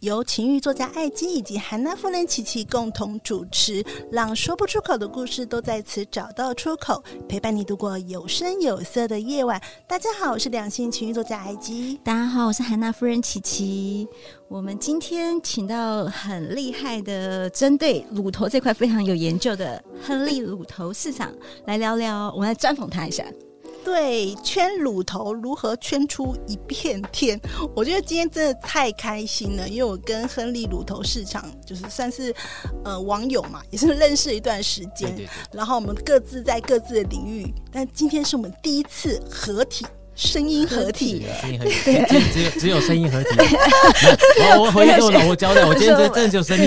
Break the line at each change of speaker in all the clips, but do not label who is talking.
由情欲作家艾姬以及韩娜夫人琪琪共同主持，让说不出口的故事都在此找到出口，陪伴你度过有声有色的夜晚。大家好，我是两性情欲作家艾姬。
大家好，我是韩娜夫人琪琪。我们今天请到很厉害的，针对乳头这块非常有研究的亨利乳头市场来聊聊，我们来专访他一下。
对，圈乳头如何圈出一片天？我觉得今天真的太开心了，因为我跟亨利乳头市场就是算是呃网友嘛，也是认识一段时间，然后我们各自在各自的领域，但今天是我们第一次合体。声音合体，
声音合体，只有只有声音合体。我我回去跟我老婆交代，我今天真真的就声音，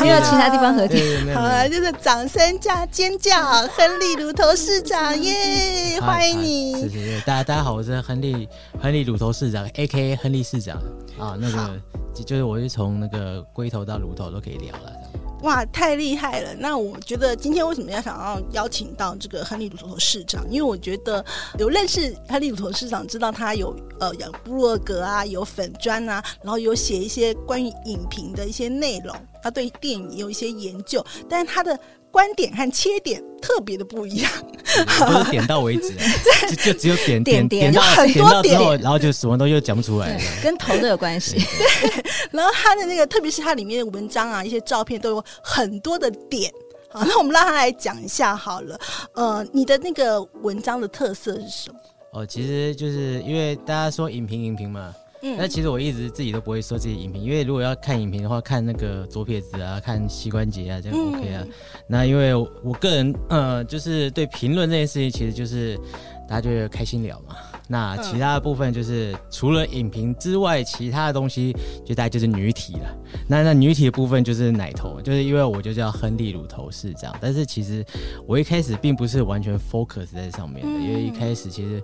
没有其他地方合体。
好了，就是掌声加尖叫，亨利乳头市长耶，欢迎你！
谢谢大家，大家好，我是亨利亨利乳头市长，A.K.A. 亨利市长啊。那个就是我是从那个龟头到乳头都可以聊了。
哇，太厉害了！那我觉得今天为什么要想要邀请到这个亨利鲁托市长？因为我觉得有认识亨利鲁托市长，知道他有呃有布洛格啊，有粉砖啊，然后有写一些关于影评的一些内容，他对电影有一些研究，但是他的。观点和切点特别的不一样，
不是点到为止，就就只有点点点到
很多
点，然后就什么都又讲不出来，
跟头都有关系。
对，然后他的那个，特别是他里面的文章啊，一些照片都有很多的点。好，那我们让他来讲一下好了。呃，你的那个文章的特色是什么？
哦，其实就是因为大家说影评，影评嘛。那其实我一直自己都不会说自己影评，因为如果要看影评的话，看那个左撇子啊，看膝关节啊，这样 OK 啊。嗯、那因为我个人，呃，就是对评论这件事情，其实就是大家就开心聊嘛。那其他的部分就是除了影评之外，其他的东西就大概就是女体了。那那女体的部分就是奶头，就是因为我就叫亨利乳头是这样。但是其实我一开始并不是完全 focus 在上面的，因为一开始其实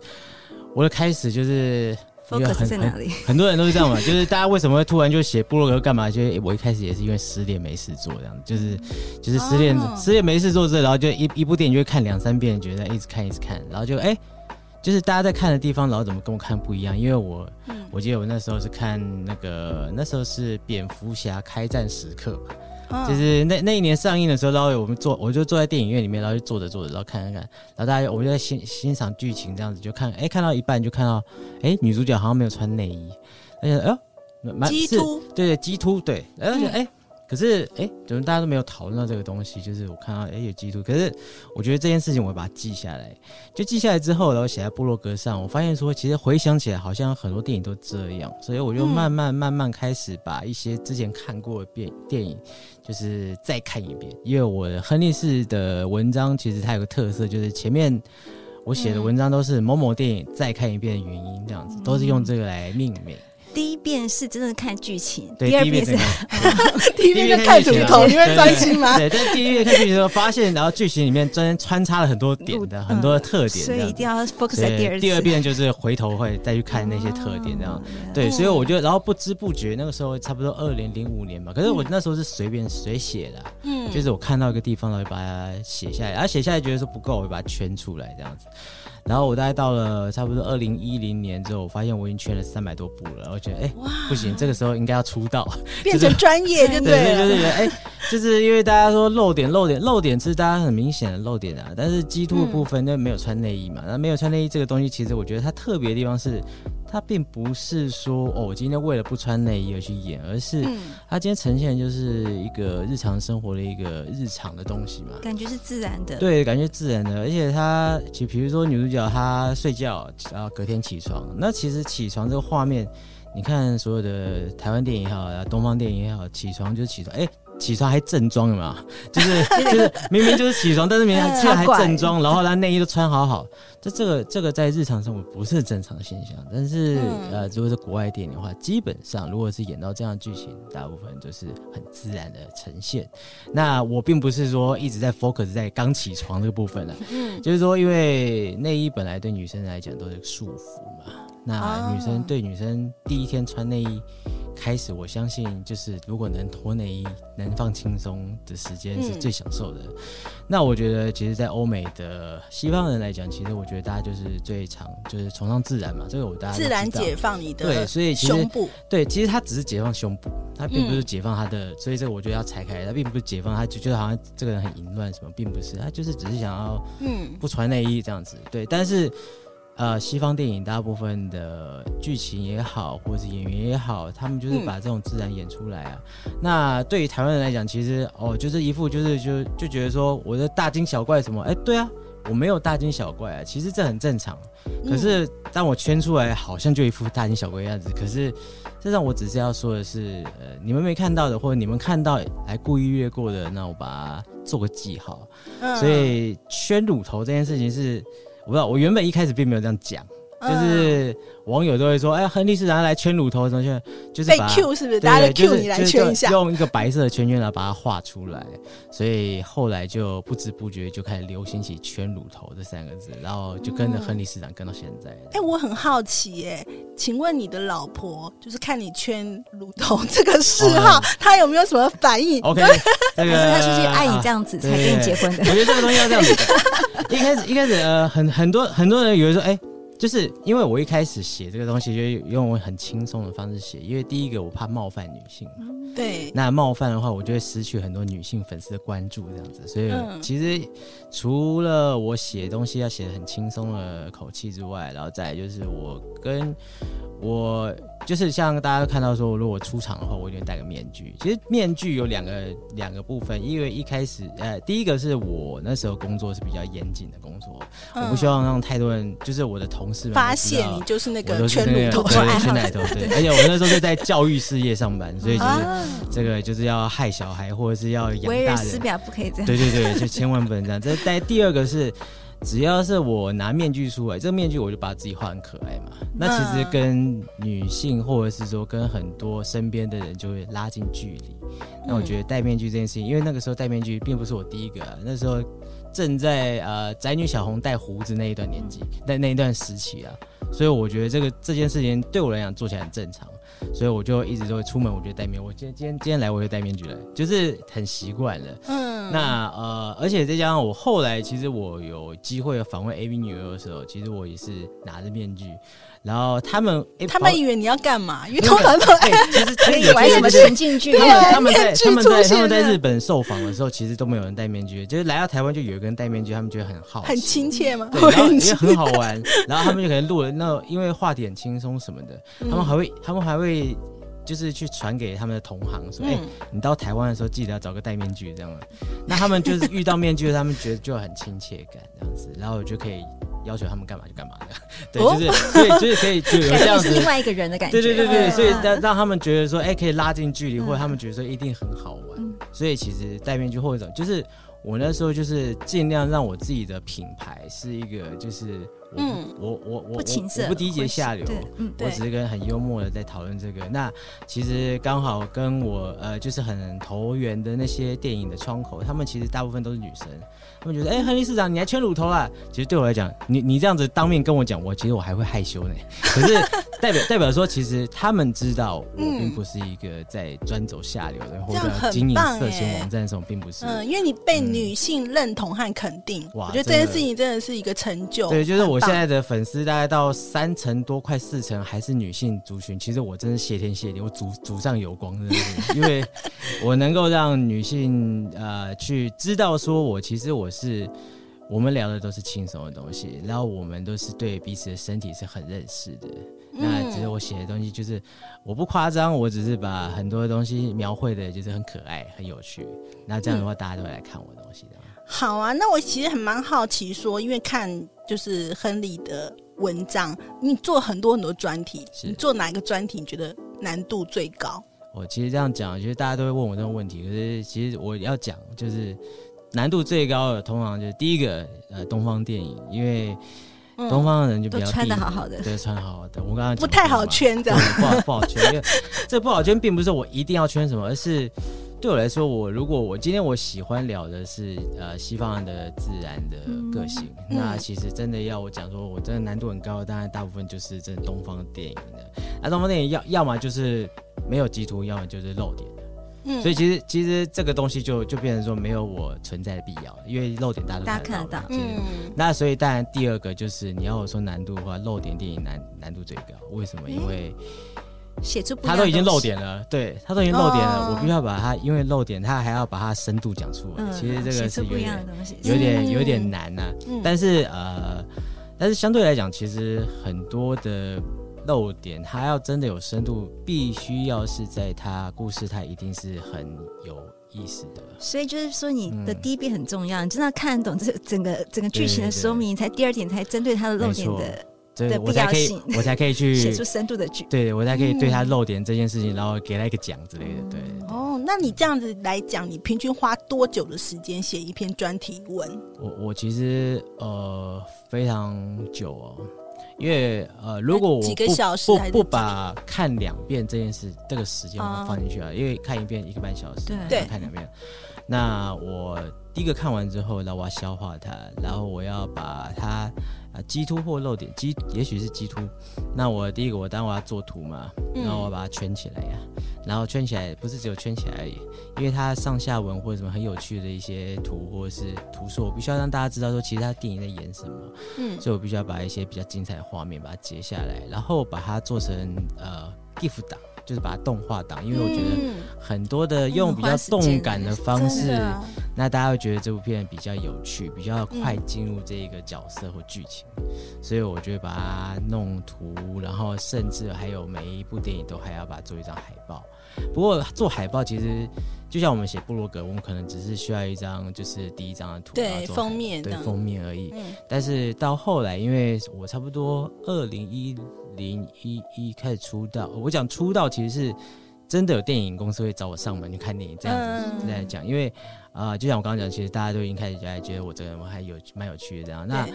我的开始就是。
Focus 在哪里？
很多人都是这样嘛，就是大家为什么会突然就写部落格干嘛？就是我一开始也是因为失恋没事做这样，就是就是失恋、oh. 失恋没事做这，然后就一一部电影就会看两三遍，觉得一直看一直看，然后就哎、欸，就是大家在看的地方，然后怎么跟我看不一样？因为我、嗯、我记得我那时候是看那个那时候是蝙蝠侠开战时刻吧。就是那那一年上映的时候，然后我们坐，我就坐在电影院里面，然后就坐着坐着，然后看看看，然后大家我们就在欣欣赏剧情这样子，就看，哎，看到一半就看到，哎，女主角好像没有穿内衣，而且，哎呦，蛮
激突，
对对，鸡突，对，而且，哎。可是，哎，怎么大家都没有讨论到这个东西？就是我看到，哎，有记录。可是，我觉得这件事情，我会把它记下来。就记下来之后，然后写在部落格上。我发现说，其实回想起来，好像很多电影都这样。所以，我就慢慢慢慢开始把一些之前看过的电电影，就是再看一遍。因为我的亨利市的文章，其实它有个特色，就是前面我写的文章都是某某电影再看一遍的原因，这样子都是用这个来命名。
遍是真的看剧情，第二遍是
第一遍就看乳头，你会专心吗？
对，但是第一遍看剧情的时候，发现然后剧情里面真穿插了很多点的很多的特点，
所以一定要 focus 在第二。
第二遍就是回头会再去看那些特点，这样对，所以我就然后不知不觉那个时候差不多二零零五年吧，可是我那时候是随便随写的，嗯，就是我看到一个地方，然后把它写下来，然后写下来觉得说不够，我就把它圈出来这样子。然后我大概到了差不多二零一零年之后，我发现我已经缺了三百多部了，我觉得哎，不行，这个时候应该要出道，
变成专业，对不对？
对，就是觉得哎，就是因为大家说漏点，漏点，漏点是大家很明显的漏点啊，但是激凸的部分就没有穿内衣嘛，那没有穿内衣这个东西，其实我觉得它特别的地方是。他并不是说哦，我今天为了不穿内衣而去演，而是他今天呈现的就是一个日常生活的一个日常的东西嘛，
感觉是自然的，
对，感觉自然的，而且他就比如说女主角她睡觉，然后隔天起床，那其实起床这个画面，你看所有的台湾电影也好，东方电影也好，起床就起床，哎。起床还正装有没有？就是 就是明明就是起床，但是明明还还正装，然后他内衣都穿好好。这这个这个在日常生活不是正常的现象，但是、嗯、呃，如果是国外电影的话，基本上如果是演到这样的剧情，大部分就是很自然的呈现。那我并不是说一直在 focus 在刚起床这个部分了，嗯，就是说因为内衣本来对女生来讲都是束缚嘛。那女生对女生第一天穿内衣开始，我相信就是如果能脱内衣、能放轻松的时间是最享受的。嗯、那我觉得，其实，在欧美的西方人来讲，其实我觉得大家就是最常就是崇尚自然嘛。这个我大家
自然解放你的
对，所以其实
胸部
对，其实它只是解放胸部，它并不是解放他的。嗯、所以这个我觉得要拆开，它并不是解放，他就觉得好像这个人很淫乱什么，并不是，他就是只是想要嗯不穿内衣这样子。对，但是。呃，西方电影大部分的剧情也好，或者是演员也好，他们就是把这种自然演出来啊。嗯、那对于台湾人来讲，其实哦，就是一副就是就就觉得说我的大惊小怪什么？哎，对啊，我没有大惊小怪啊，其实这很正常。可是当我圈出来，好像就一副大惊小怪的样子。可是这让我只是要说的是，呃，你们没看到的，或者你们看到还故意略过的，那我把它做个记号。嗯、所以圈乳头这件事情是。我不知道，我原本一开始并没有这样讲，就是网友都会说：“哎，亨利市长来圈乳头，什么圈就是
被 Q 是不是？大家 Q 你来圈一下，
用一个白色的圈圈来把它画出来。”所以后来就不知不觉就开始流行起“圈乳头”这三个字，然后就跟着亨利市长跟到现在。
哎，我很好奇耶，请问你的老婆就是看你圈乳头 这个嗜好，她有没有什么反应
？OK，这个
她是不是爱你这样子才跟你结婚的？
我觉得这个东西要这样子。一开始一开始呃，很很多很多人以为说，哎、欸，就是因为我一开始写这个东西，就用很轻松的方式写，因为第一个我怕冒犯女性
嘛，对，
那冒犯的话，我就会失去很多女性粉丝的关注，这样子，所以其实除了我写东西要写的很轻松的口气之外，然后再就是我跟我。就是像大家都看到说，如果我出场的话，我一定会戴个面具。其实面具有两个两个部分，因为一开始，呃，第一个是我那时候工作是比较严谨的工作，嗯、我不希望让太多人，就是我的同事
发现你就是那个圈乳头，圈
奶头，对。而且我那时候是在教育事业上班，所以就是这个就是要害小孩或者是要养大人，为人
师表不可以这样。
对对对，就千万不能这样。这带第二个是。只要是我拿面具出来，这个面具我就把自己画很可爱嘛。那其实跟女性或者是说跟很多身边的人就会拉近距离。那我觉得戴面具这件事情，因为那个时候戴面具并不是我第一个啊，那时候正在呃宅女小红戴胡子那一段年纪，那那一段时期啊，所以我觉得这个这件事情对我来讲做起来很正常。所以我就一直都会出门，我觉得戴面。我今天今天今天来，我就戴面具了，就是很习惯了。嗯，那呃，而且再加上我后来，其实我有机会访问 AV 女优的时候，其实我也是拿着面具。然后他们，
他们以为你要干嘛？因为通常都哎，
其实可以玩什么情境剧？他们他们在他们在他们在日本受访的时候，其实都没有人戴面具，就是来到台湾就有一个人戴面具，他们觉得很好，
很亲切吗？
对，然后也很好玩。然后他们就可能录了那，因为话题很轻松什么的，他们还会他们还会就是去传给他们的同行说，哎，你到台湾的时候记得要找个戴面具这样。那他们就是遇到面具，他们觉得就很亲切感这样子，然后就可以。要求他们干嘛就干嘛的，对，就是所以就是可以就有这样子
另外一个人的感觉，
对对对对，所以让让他们觉得说，哎，可以拉近距离，或者他们觉得说一定很好玩，所以其实戴面具或者就是我那时候就是尽量让我自己的品牌是一个就是。嗯，我我我我我不低级下流，嗯，我只是跟很幽默的在讨论这个。那其实刚好跟我呃就是很投缘的那些电影的窗口，他们其实大部分都是女生，他们觉得哎，亨利市长你还圈乳头啦？其实对我来讲，你你这样子当面跟我讲，我其实我还会害羞呢。可是代表代表说，其实他们知道我并不是一个在专走下流的，或者经营色情网站这种，并不是。
嗯，因为你被女性认同和肯定，哇，我觉得这件事情真的是一个成就。
对，就是我。现在的粉丝大概到三成多，快四成还是女性族群。其实我真是谢天谢地，我祖祖上有光，真的是，因为我能够让女性呃去知道，说我其实我是我们聊的都是轻松的东西，然后我们都是对彼此的身体是很认识的。嗯、那只是我写的东西，就是我不夸张，我只是把很多东西描绘的，就是很可爱、很有趣。那这样的话，大家都会来看我的东西的。
好啊，那我其实很蛮好奇，说因为看就是亨利的文章，你做很多很多专题，你做哪一个专题你觉得难度最高？
我其实这样讲，其实大家都会问我这种问题，可是其实我要讲就是难度最高的，通常就是第一个呃东方电影，因为东方的人就比较、
嗯、穿的好好的，
对，穿好好的。我刚刚
不太好圈，这样
不好不好圈，因为 这不好圈，并不是我一定要圈什么，而是。对我来说，我如果我今天我喜欢聊的是呃西方人的自然的个性，嗯、那其实真的要我讲说，我真的难度很高，当然大部分就是真的东方电影的。那东方电影要要么就是没有基图，要么就是露点的。嗯，所以其实其实这个东西就就变成说没有我存在的必要，因为漏点大家都看得到。大家看得到。嗯。那所以当然第二个就是你要我说难度的话，漏点电影难难度最高，为什么？因为。
写出
他都已经漏点了，对他都已经漏点了，哦、我必须要把它，因为漏点，他还要把它深度讲出来。嗯、其实这个是有点有点有点难呐、啊。嗯、但是呃，但是相对来讲，其实很多的露点，他要真的有深度，必须要是在他故事，他一定是很有意思的。
所以就是说，你的第一遍很重要，嗯、你真的要看得懂这整个整个剧情的说明，才第二点才针对他的漏点的。
对，我才可以，我才可以去
写出深度的剧。
对，我才可以对他漏点这件事情，嗯、然后给他一个奖之类的。对。
哦，那你这样子来讲，你平均花多久的时间写一篇专题文？
我我其实呃非常久哦，因为呃如果我不不把看两遍这件事这个时间我放进去啊，嗯、因为看一遍一个半小时，
对，
看两遍。那我第一个看完之后，然后我要消化它，然后我要把它。啊，基突或漏点，基也许是基突。那我第一个，我当然我要做图嘛，然后我把它圈起来呀、然后圈起来不是只有圈起来而已，因为它上下文或者什么很有趣的一些图或者是图说，我必须要让大家知道说，其实它电影在演什么。嗯，所以我必须要把一些比较精彩的画面把它截下来，然后把它做成呃 GIF 档。就是把它动画档，因为我觉得很多的用比较动感的方式，嗯、那大家会觉得这部片比较有趣，比较快进入这一个角色或剧情，嗯、所以我就会把它弄图，然后甚至还有每一部电影都还要把它做一张海报。不过做海报其实就像我们写部落格，我们可能只是需要一张就是第一张的图，
对封面，
对封面而已。嗯、但是到后来，因为我差不多二零一。零一一开始出道，我讲出道其实是真的有电影公司会找我上门去看电影，这样子在讲。因为啊、呃，就像我刚刚讲，其实大家都已经开始觉得我这个人我还有蛮有趣的这样。那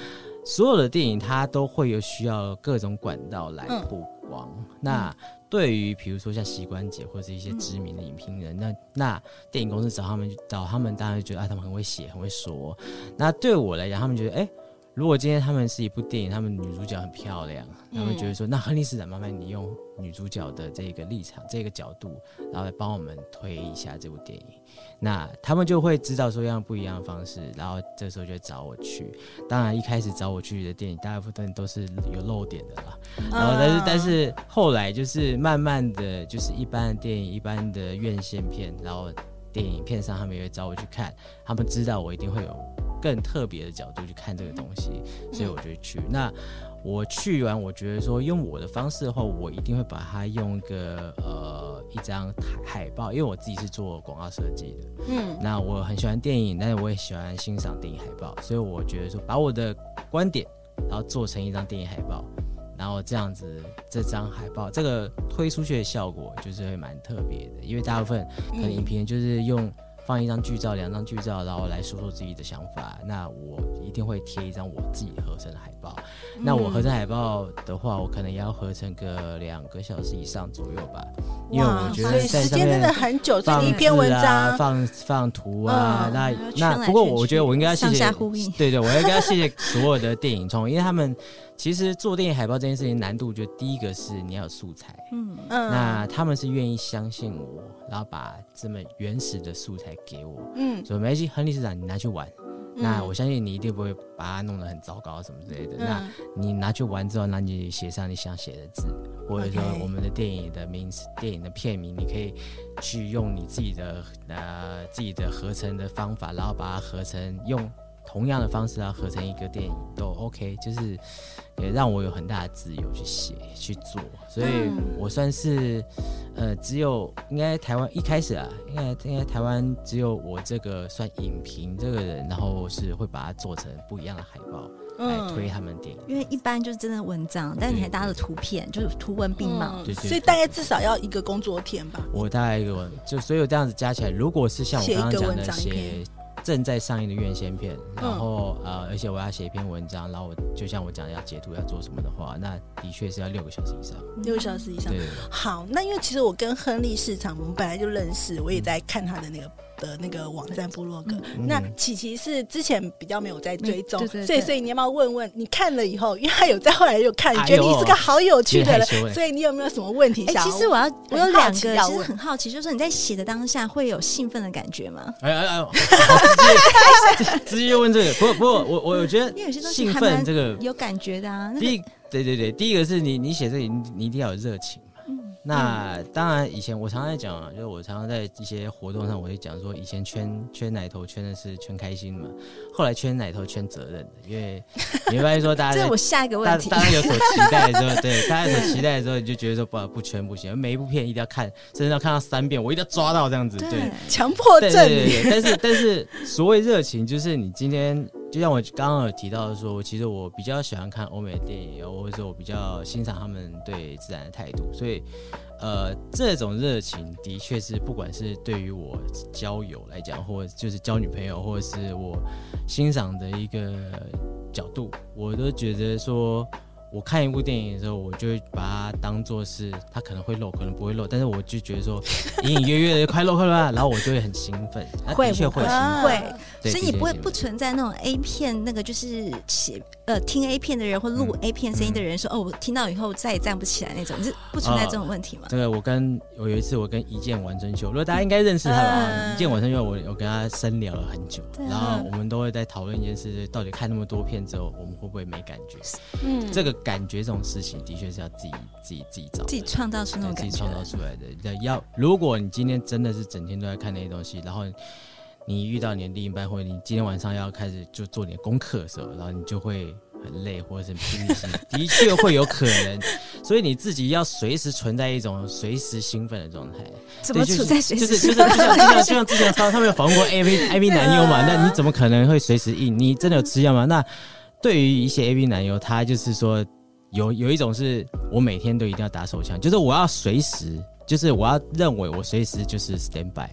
所有的电影它都会有需要各种管道来曝光。那对于比如说像膝关节或者是一些知名的影评人，那那电影公司找他们找他们，当然觉得啊，他们很会写，很会说。那对我来讲，他们觉得哎。如果今天他们是一部电影，他们女主角很漂亮，他们觉得说，那亨利市长，麻烦你用女主角的这个立场、这个角度，然后来帮我们推一下这部电影。那他们就会知道说，用不一样的方式，然后这时候就找我去。当然，一开始找我去的电影，大部分都是有漏点的啦。然后，但是，但是后来就是慢慢的就是一般的电影、一般的院线片，然后电影片上他们也会找我去看，他们知道我一定会有。更特别的角度去看这个东西，所以我就去。嗯、那我去完，我觉得说用我的方式的话，我一定会把它用一个呃一张海报，因为我自己是做广告设计的。嗯，那我很喜欢电影，但是我也喜欢欣赏电影海报，所以我觉得说把我的观点，然后做成一张电影海报，然后这样子这张海报这个推出去的效果就是会蛮特别的，因为大部分可能影评就是用。放一张剧照，两张剧照，然后来说说自己的想法。那我一定会贴一张我自己合成的海报。嗯、那我合成海报的话，我可能也要合成个两个小时以上左右吧，因为我觉得在
时间真的很久。这一篇文章
放放图啊，那那不过我觉得我应该要谢谢，对对，我应该要谢谢所有的电影创，因为他们。其实做电影海报这件事情难度，就第一个是你要有素材，嗯。嗯，那他们是愿意相信我，然后把这么原始的素材给我，嗯，所以没关系，亨利市长你拿去玩，嗯、那我相信你一定不会把它弄得很糟糕什么之类的。嗯、那你拿去玩之后，那你写上你想写的字，或者说我们的电影的名字、电影的片名，你可以去用你自己的呃自己的合成的方法，然后把它合成用。同样的方式啊合成一个电影都 OK，就是也让我有很大的自由去写去做，所以我算是呃只有应该台湾一开始啊，应该应该台湾只有我这个算影评这个人，然后是会把它做成不一样的海报。来推他们电影，
因为一般就是真的文章，但是你还搭了图片，就是图文并茂，
对，所以大概至少要一个工作天吧。
我大概一个，就所有这样子加起来，如果是像我刚刚讲的写正在上映的院线片，然后呃，而且我要写一篇文章，然后我就像我讲的要截图要做什么的话，那的确是要六个小时以上，
六个小时以上。对，好，那因为其实我跟亨利市场我们本来就认识，我也在看他的那个。的那个网站部落格，嗯、那琪琪是之前比较没有在追踪，嗯、所以所以你要不要问问？你看了以后，因为他有在后来又看，你觉得你是个好有趣的人，所以你有没有什么问题想？
哎、欸，其实我要我有两个，其实很好奇，就是你在写的当下会有兴奋的感觉吗？
哎哎哎，直接直接就问这个，不不过我我我觉得兴奋这个
有感觉的啊。
第一，对对对，第一个是你你写这个你你一定要有热情。那当然，以前我常常在讲啊，就是我常常在一些活动上，我会讲说，以前圈圈奶头圈的是圈开心嘛，后来圈奶头圈责任的，因为 你会发现说，大家
这是我下一个问题，
大家有所期待的时候，对，大家有所期待的时候，你就觉得说不不圈不行，每一部片一定要看，甚至要看到三遍，我一定要抓到这样子，对，
强迫症。对
对对，但是 但是所谓热情，就是你今天。就像我刚刚有提到说，其实我比较喜欢看欧美的电影，或者说我比较欣赏他们对自然的态度，所以，呃，这种热情的确是不管是对于我交友来讲，或者就是交女朋友，或者是我欣赏的一个角度，我都觉得说。我看一部电影的时候，我就会把它当做是它可能会漏，可能不会漏，但是我就觉得说 隐隐约约的快漏快了，然后我就会很兴奋，
会
的确会。
会，所以你不会不存在那种 A 片那个就是写呃听 A 片的人或录 A 片声音的人说、嗯、哦，我听到以后再也站不起来那种，是不存在这种问题吗？
哦、这个我跟我有一次我跟一见完真秀，如果大家应该认识他吧，嗯、一见完真秀我我跟他深聊了很久，然后我们都会在讨论一件事，到底看那么多片之后，我们会不会没感觉？嗯，这个。感觉这种事情的确是要自己自己自己找，
自己创造出那种感觉，
自己创造出来的。要如果你今天真的是整天都在看那些东西，然后你遇到你的另一半，或者你今天晚上要开始就做点功课的时候，然后你就会很累，或者是疲惫，的确会有可能。所以你自己要随时存在一种随时兴奋的状态。
怎么处在随时？
就是就是就像就像就像之前他他们有访问过 AV AV 男优嘛？那你怎么可能会随时硬？你真的有吃药吗？那对于一些 AV 男优，他就是说。有有一种是我每天都一定要打手枪，就是我要随时，就是我要认为我随时就是 stand by。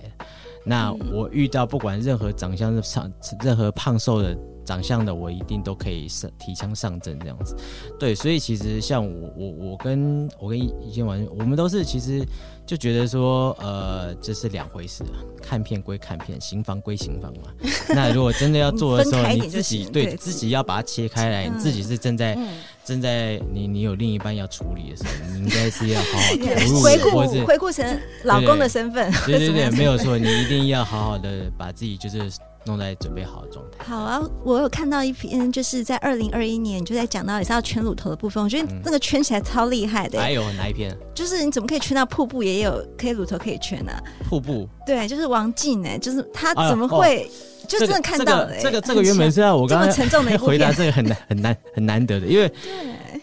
那我遇到不管任何长相上任何胖瘦的长相的，我一定都可以上提枪上阵这样子。对，所以其实像我我我跟我跟一见完，我们都是其实。就觉得说，呃，这是两回事啊。看片归看片，行房归行房嘛。那如果真的要做的时候，你自己对，自己要把它切开来，嗯、你自己是正在、嗯、正在你你有另一半要处理的时候，你应该是要好好投入，
回顾回顾成老公的身份。
对对对，没有错，你一定要好好的把自己就是。弄在准备好的状态。
好啊，我有看到一篇，就是在二零二一年就在讲到也是要圈乳头的部分，我觉得那个圈起来超厉害的。
还有哪一篇？
就是你怎么可以圈到瀑布，也有可以乳头可以圈呢？
瀑布？
对，就是王静哎，就是他怎么会就真的看到
了？这个这个原本是要我刚刚沉重的回答，这个很难很难很难得的，因为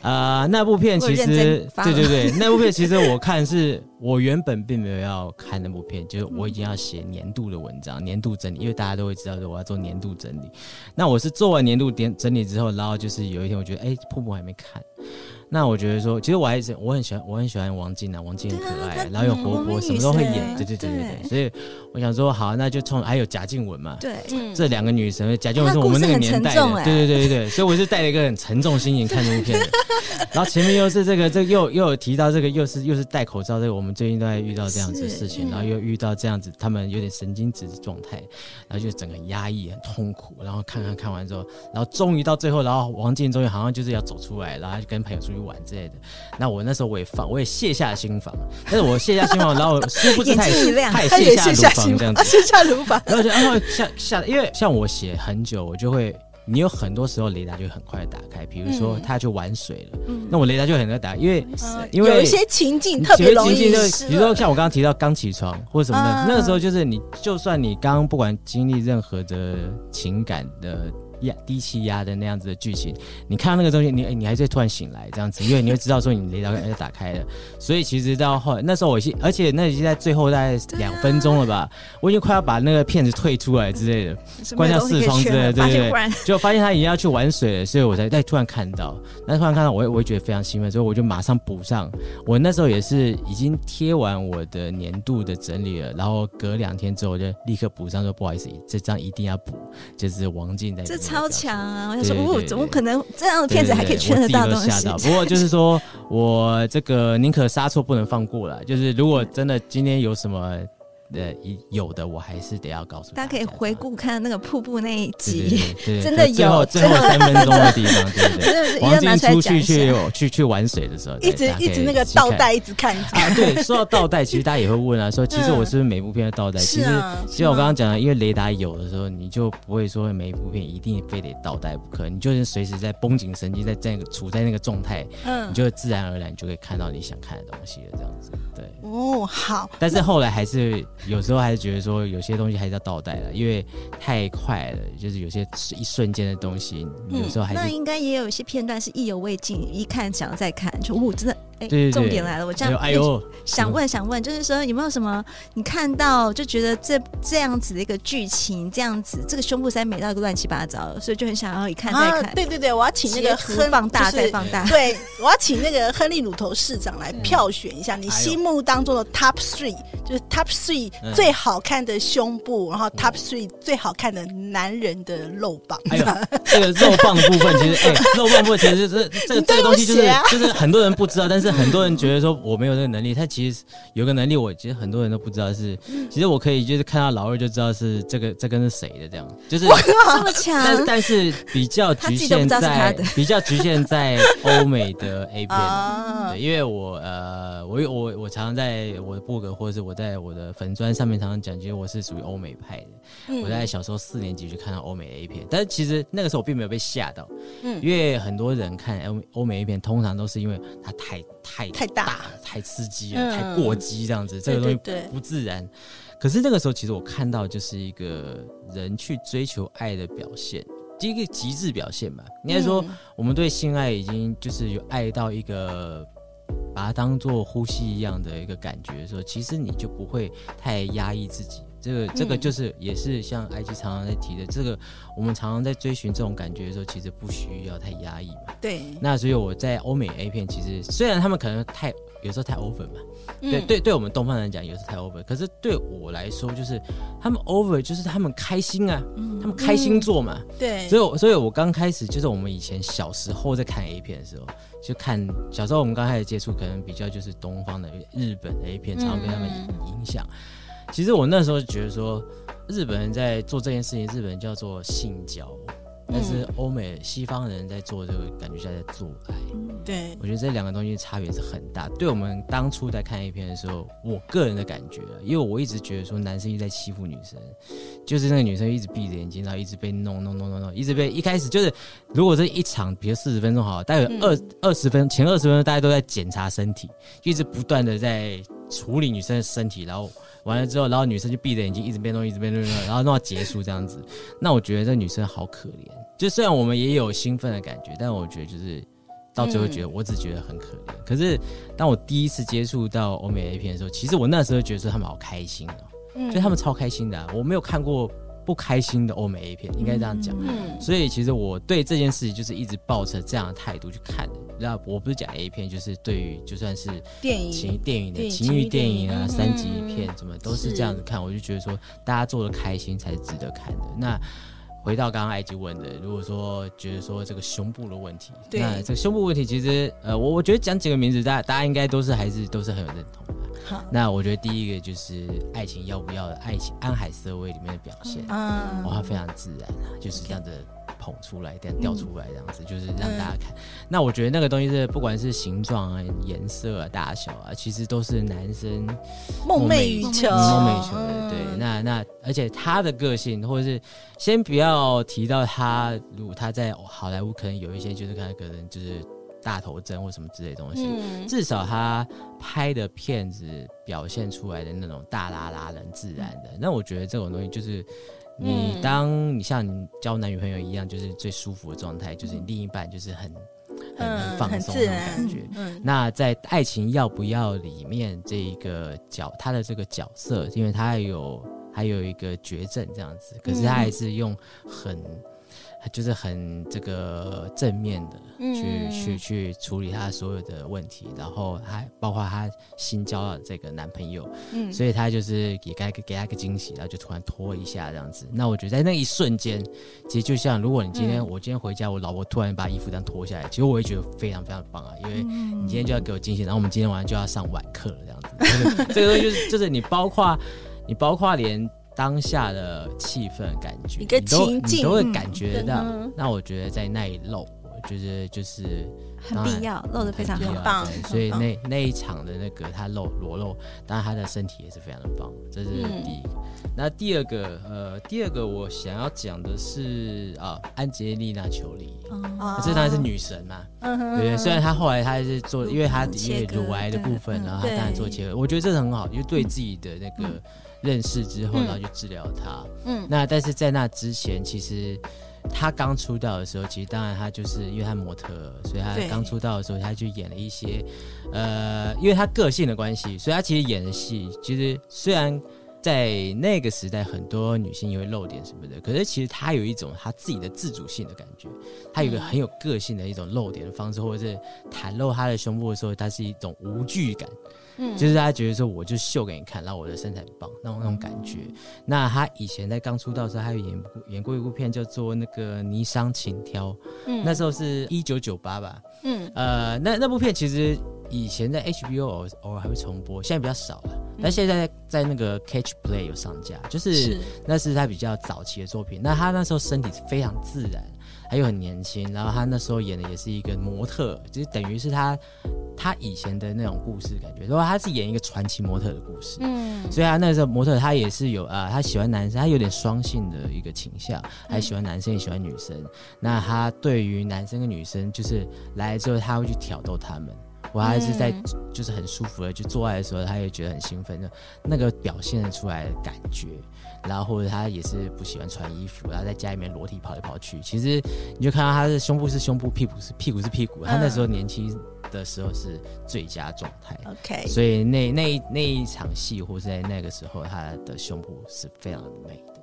啊那部片其实对对对，那部片其实我看是。我原本并没有要看那部片，就是我已经要写年度的文章，年度整理，因为大家都会知道说我要做年度整理。那我是做完年度点整理之后，然后就是有一天我觉得，哎、欸，瀑布还没看。那我觉得说，其实我还是我很喜欢，我很喜欢王静啊，王静很可爱，然后又活泼，什么都会演，对对对对对。所以我想说，好，那就冲还有贾静雯嘛，对，这两个女神，贾静雯是我们那个年代的，对对对对对。所以我是带了一个很沉重心情看这部片的。然后前面又是这个，这又又有提到这个，又是又是戴口罩，这个我们最近都在遇到这样子的事情，然后又遇到这样子，他们有点神经质的状态，然后就整个压抑很痛苦，然后看看看完之后，然后终于到最后，然后王静终于好像就是要走出来，然后就跟朋友出去。玩之类的，那我那时候我也放，我也卸下心防，但是我卸下心防，然后殊不知太太卸下心防这样子，
卸下乳房，
然后就然后下下，因为像我写很久，我就会，你有很多时候雷达就很快打开，比如说他就玩水了，嗯、那我雷达就很快打开，因为、呃、因为
有一些情境特别容易，
比如说像我刚刚提到刚起床或者什么的，啊、那个时候就是你就算你刚不管经历任何的情感的。压低气压的那样子的剧情，你看到那个东西，你你还是突然醒来这样子，因为你会知道说你雷达要打开了。所以其实到后来那时候我已经，而且那已经在最后大概两分钟了吧，啊、我已经快要把那个片子退出来之类的，关掉视窗之类的，对对对，就发现他已经要去玩水了，所以我才再突然看到，那突然看到我，我会觉得非常兴奋，所以我就马上补上。我那时候也是已经贴完我的年度的整理了，然后隔两天之后我就立刻补上，说不好意思，这张一定要补，就是王静在。
这超强啊！我想说，哦，怎么可能这样的骗子还可以圈得到东西？
不过就是说我这个宁可杀错不能放过了，就是如果真的今天有什么。对，有的我还是得要告诉大家，
大家可以回顾看那个瀑布那一集，
对对对对
真的有
最后三分钟的地方，对不对？王晶出去去去去玩水的时候，
一直一直那个倒带，一直看
对，说到倒带，其实大家也会问啊，说其实我是不是每部片都倒带？其实，其实我刚刚讲的，因为雷达有的时候，你就不会说每一部片一定非得倒带不可，你就是随时在绷紧神经，在在处在那个状态，嗯，你就会自然而然就会看到你想看的东西了，这样子。对，
哦，好。
但是后来还是有时候还是觉得。说有些东西还是要倒带了，因为太快了，就是有些一瞬间的东西，有时候还是、
那应该也有一些片段是意犹未尽，一看想要再看，就呜，真的。哎，重点来了，我这样哎呦，想问想问，就是说有没有什么你看到就觉得这这样子的一个剧情，这样子这个胸部塞美到一个乱七八糟，所以就很想要一看再看。
啊、对对对，我要请那个哼
放大再放大。
对，我要请那个亨利乳头市长来票选一下你心目当中的 Top Three，就是 Top Three 最好看的胸部，然后 Top Three 最好看的男人的肉棒。
哎呦，这个肉棒的部分其实，哎，肉棒部分其实是这个这个东西就是就是很多人不知道，但是。很多人觉得说我没有这个能力，他其实有个能力，我其实很多人都不知道是，其实我可以就是看到老二就知道是这个这根是谁的这样，就是
这么强，
但但是比较局限在比较局限在欧美的 A 片，对，因为我呃我我我常常在我的博客或者是我在我的粉砖上面常常讲，其实我是属于欧美派的，我在小时候四年级就看到欧美 A 片，但是其实那个时候我并没有被吓到，嗯，因为很多人看欧欧美 A 片通常都是因为它太。太太大，太刺激了，嗯、太过激，这样子，这个东西不自然。可是那个时候，其实我看到就是一个人去追求爱的表现，第一个极致表现吧。应该说，我们对性爱已经就是有爱到一个把它当做呼吸一样的一个感觉的时候，其实你就不会太压抑自己。这个这个就是也是像 IG 常常在提的，这个我们常常在追寻这种感觉的时候，其实不需要太压抑嘛。
对。
那所以我在欧美 A 片，其实虽然他们可能太有时候太 over 嘛，对对对，我们东方人讲有时候太 over，可是对我来说就是他们 over 就是他们开心啊，他们开心做嘛。
对。
所以所以我刚开始就是我们以前小时候在看 A 片的时候，就看小时候我们刚开始接触，可能比较就是东方的日本 A 片，常常被他们影响。其实我那时候觉得说，日本人在做这件事情，日本人叫做性交，但是欧美西方人在做这个，感觉像在做爱。
对，
我觉得这两个东西差别是很大。对我们当初在看 A 片的时候，我个人的感觉，因为我一直觉得说，男生一直在欺负女生，就是那个女生一直闭着眼睛，然后一直被弄弄弄弄弄，一直被一开始就是，如果这一场，比如四十分钟好，大概二二十分前二十分钟，大家都在检查身体，一直不断的在处理女生的身体，然后。完了之后，然后女生就闭着眼睛，一直变动，一直变动，然后弄到结束这样子。那我觉得这女生好可怜。就虽然我们也有兴奋的感觉，但我觉得就是到最后觉得，我只觉得很可怜。可是当我第一次接触到欧美 A 片的时候，其实我那时候觉得说他们好开心哦，嗯，就他们超开心的啊。我没有看过不开心的欧美 A 片，应该这样讲。嗯，所以其实我对这件事情就是一直抱着这样的态度去看的。那我不是讲 A 片，就是对于就算是电影、情电影的情欲电影啊、三级片，什么都是这样子看。我就觉得说，大家做的开心才是值得看的。那回到刚刚埃及问的，如果说觉得说这个胸部的问题，那这个胸部问题其实呃，我我觉得讲几个名字，大家大家应该都是还是都是很有认同的。好，那我觉得第一个就是爱情要不要的爱情，安海瑟薇里面的表现，嗯，哇，非常自然啊，就是这样的。捧出来，这样掉出来，这样子、嗯、就是让大家看。嗯、那我觉得那个东西是，不管是形状啊、颜色啊、大小啊，其实都是男生
梦寐以求、
梦寐以求的。对，那那而且他的个性，或者是先不要提到他，如果他在好莱坞可能有一些，就是他可能就是大头针或什么之类的东西，嗯、至少他拍的片子表现出来的那种大拉拉人、自然的，那我觉得这种东西就是你当你像你交男女朋友一样，就是最舒服的状态，就是你另一半就是很很很放松的感觉。嗯、那在爱情要不要里面这一个角他的这个角色，因为他有还有一个绝症这样子，可是他还是用很。他就是很这个正面的去、嗯、去去处理他所有的问题，然后还包括他新交到的这个男朋友，嗯，所以他就是给给给他一个惊喜，然后就突然脱一下这样子。那我觉得在那一瞬间，其实就像如果你今天、嗯、我今天回家，我老婆突然把衣服这样脱下来，其实我会觉得非常非常棒啊，因为你今天就要给我惊喜，然后我们今天晚上就要上晚课了这样子。这个东西就是就是你包括你包括连。当下的气氛感觉，
一个情境，
你都会感觉到。嗯、那我觉得在那一路，我觉得就是
很必要，露得非常很棒。
所以那那一场的那个他露裸露，当然他的身体也是非常的棒。这是第一个。嗯、那第二个，呃，第二个我想要讲的是啊，安吉丽娜·裘莉，这当然是女神嘛。嗯哼。对，虽然她后来她还是做，因为她因为乳癌的部分，然后她当然做切割。我觉得这是很好，因为对自己的那个。认识之后，然后去治疗他。嗯，那但是在那之前，其实他刚出道的时候，其实当然他就是因为他模特，所以他刚出道的时候，他就演了一些，呃，因为他个性的关系，所以他其实演的戏，其实虽然在那个时代很多女性也会露点什么的，可是其实他有一种他自己的自主性的感觉，他有一个很有个性的一种露点的方式，或者是袒露他的胸部的时候，他是一种无惧感。嗯，就是大家觉得说，我就秀给你看，然后我的身材很棒，那种那种感觉。那他以前在刚出道的时候，他有演演过一部片叫做那个《霓裳情挑》，嗯，那时候是一九九八吧，嗯，呃，那那部片其实以前在 HBO 偶偶尔还会重播，现在比较少了，但现在在那个 Catch Play 有上架，就，是那是他比较早期的作品。那他那时候身体是非常自然。他又很年轻，然后他那时候演的也是一个模特，就是等于是他他以前的那种故事感觉，然后他是演一个传奇模特的故事，嗯，所以他那时候模特他也是有啊，他喜欢男生，他有点双性的一个倾向，还喜欢男生也喜欢女生。那他对于男生跟女生，就是来了之后他会去挑逗他们，我还是在就是很舒服的就做爱的时候，他也觉得很兴奋的，那个表现出来的感觉。然后或者他也是不喜欢穿衣服，然后在家里面裸体跑来跑去。其实你就看到他的胸部是胸部，屁股是屁股是屁股。他那时候年轻的时候是最佳状态。OK，所以那那那一场戏或是在那个时候，他的胸部是非常的美的。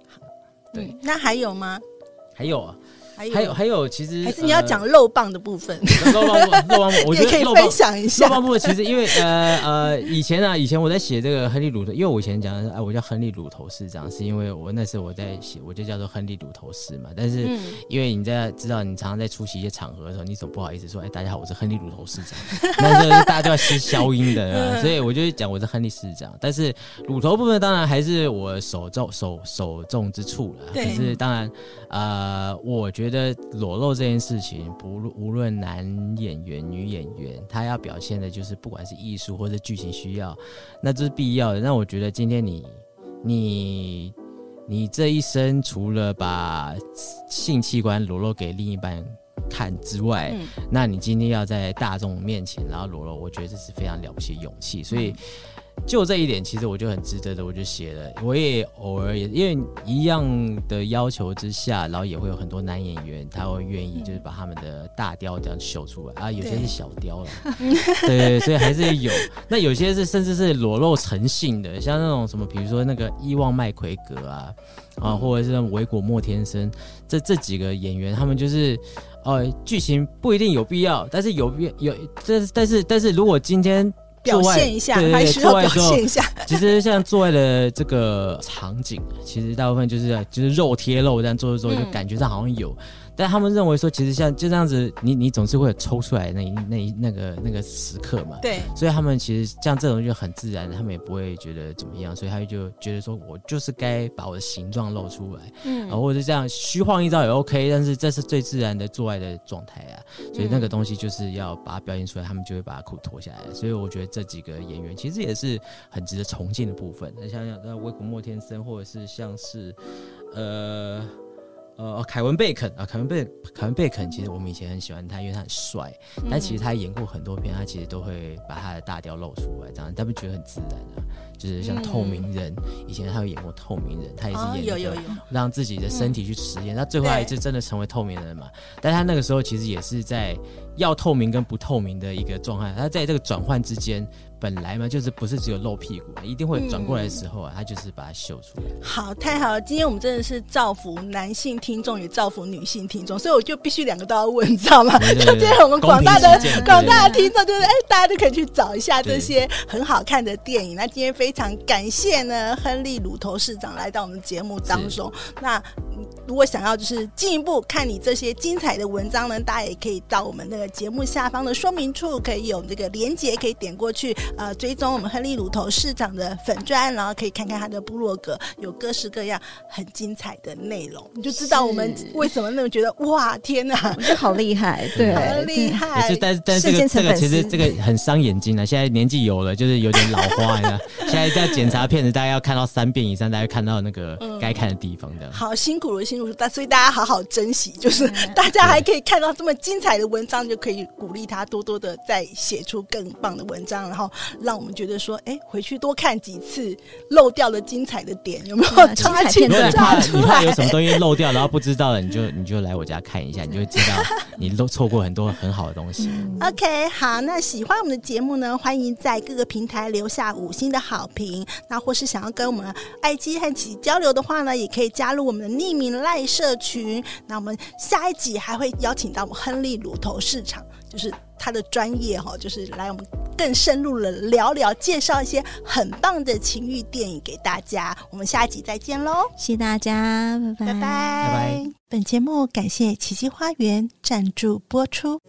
对，
嗯，那还有吗？
还有啊。还有还有，其实
还是你要讲肉棒的部分。
肉棒部，肉棒部，我觉得
可以分享一下。
肉棒部分其实因为呃呃，以前啊，以前我在写这个亨利乳头，因为我以前讲的是，哎，我叫亨利乳头市长，是因为我那时候我在写，我就叫做亨利乳头市嘛。但是因为你在知道，你常常在出席一些场合的时候，你总不好意思说，哎，大家好，我是亨利乳头市长，那时候大家都要吸消音的，所以我就讲我是亨利市长。但是乳头部分当然还是我首重首首重之处了。可是当然，呃，我觉得裸露。这件事情，不无论男演员、女演员，他要表现的就是，不管是艺术或者剧情需要，那这是必要的。那我觉得今天你、你、你这一生，除了把性器官裸露给另一半看之外，嗯、那你今天要在大众面前然后裸露，我觉得这是非常了不起的勇气。所以。就这一点，其实我就很值得的，我就写了。我也偶尔也因为一样的要求之下，然后也会有很多男演员，他会愿意就是把他们的大雕这样秀出来啊，有些是小雕了，对，所以还是有。那有些是甚至是裸露成性的，像那种什么，比如说那个伊旺麦奎格啊，啊，或者是维果莫天生，这这几个演员，他们就是，呃，剧情不一定有必要，但是有必有，但是但是但是如果今天。
表现一下，对对对，还需要表现一下。
其实像做爱的这个场景，其实大部分就是就是肉贴肉这样做着做着，就感觉上好像有。但他们认为说，其实像就这样子，你你总是会有抽出来那一那一那个那个时刻嘛。对。所以他们其实像这种就很自然，他们也不会觉得怎么样，所以他就觉得说我就是该把我的形状露出来，嗯，或者是这样虚晃一招也 OK，但是这是最自然的做爱的状态啊。所以那个东西就是要把它表现出来，他们就会把裤脱下来。所以我觉得这几个演员其实也是很值得崇敬的部分。那像像那威古莫天森，或者是像是呃。呃，凯文贝肯啊，凯文贝凯文贝肯，其实我们以前很喜欢他，因为他很帅。嗯、但其实他演过很多片，他其实都会把他的大雕露出来，这样他们觉得很自然啊。就是像透明人，嗯、以前他有演过透明人，他也是演有有有让自己的身体去实验。他、嗯、最后还是真的成为透明人嘛？但他那个时候其实也是在要透明跟不透明的一个状态，他在这个转换之间。本来嘛，就是不是只有露屁股，一定会转过来的时候啊，嗯、他就是把它秀出来。
好，太好了！今天我们真的是造福男性听众，也造福女性听众，所以我就必须两个都要问，你知道吗？就今天我们广大的广大的听众，就是哎，大家都可以去找一下这些很好看的电影。那今天非常感谢呢，亨利鲁头市长来到我们节目当中。那如果想要就是进一步看你这些精彩的文章呢，大家也可以到我们那个节目下方的说明处，可以有这个连接，可以点过去。呃，追踪我们亨利乳头市长的粉砖，然后可以看看他的部落格，有各式各样很精彩的内容，你就知道我们为什么那么觉得哇，天哪，
我觉得好厉害，对，
好厉害。
但是但是这个这个其实这个很伤眼睛啊。现在年纪有了，就是有点老花呀。现在在检查片子，大家要看到三遍以上，大家看到那个该看的地方的。
好辛苦了，辛苦了，但所以大家好好珍惜，就是大家还可以看到这么精彩的文章，就可以鼓励他多多的再写出更棒的文章，然后。让我们觉得说，哎、欸，回去多看几次，漏掉了精彩的点有没有抓紧？
如果你有什么东西漏掉，然后不知道了，你就你就来我家看一下，你就会知道你漏错过很多很好的东西。
OK，好，那喜欢我们的节目呢，欢迎在各个平台留下五星的好评。那或是想要跟我们艾姬和琪交流的话呢，也可以加入我们的匿名在社群，那我们下一集还会邀请到我们亨利乳头市场，就是他的专业哈，就是来我们更深入的聊聊介绍一些很棒的情欲电影给大家。我们下一集再见喽，
谢谢大家，拜拜
拜拜。
本节目感谢奇迹花园赞助播出。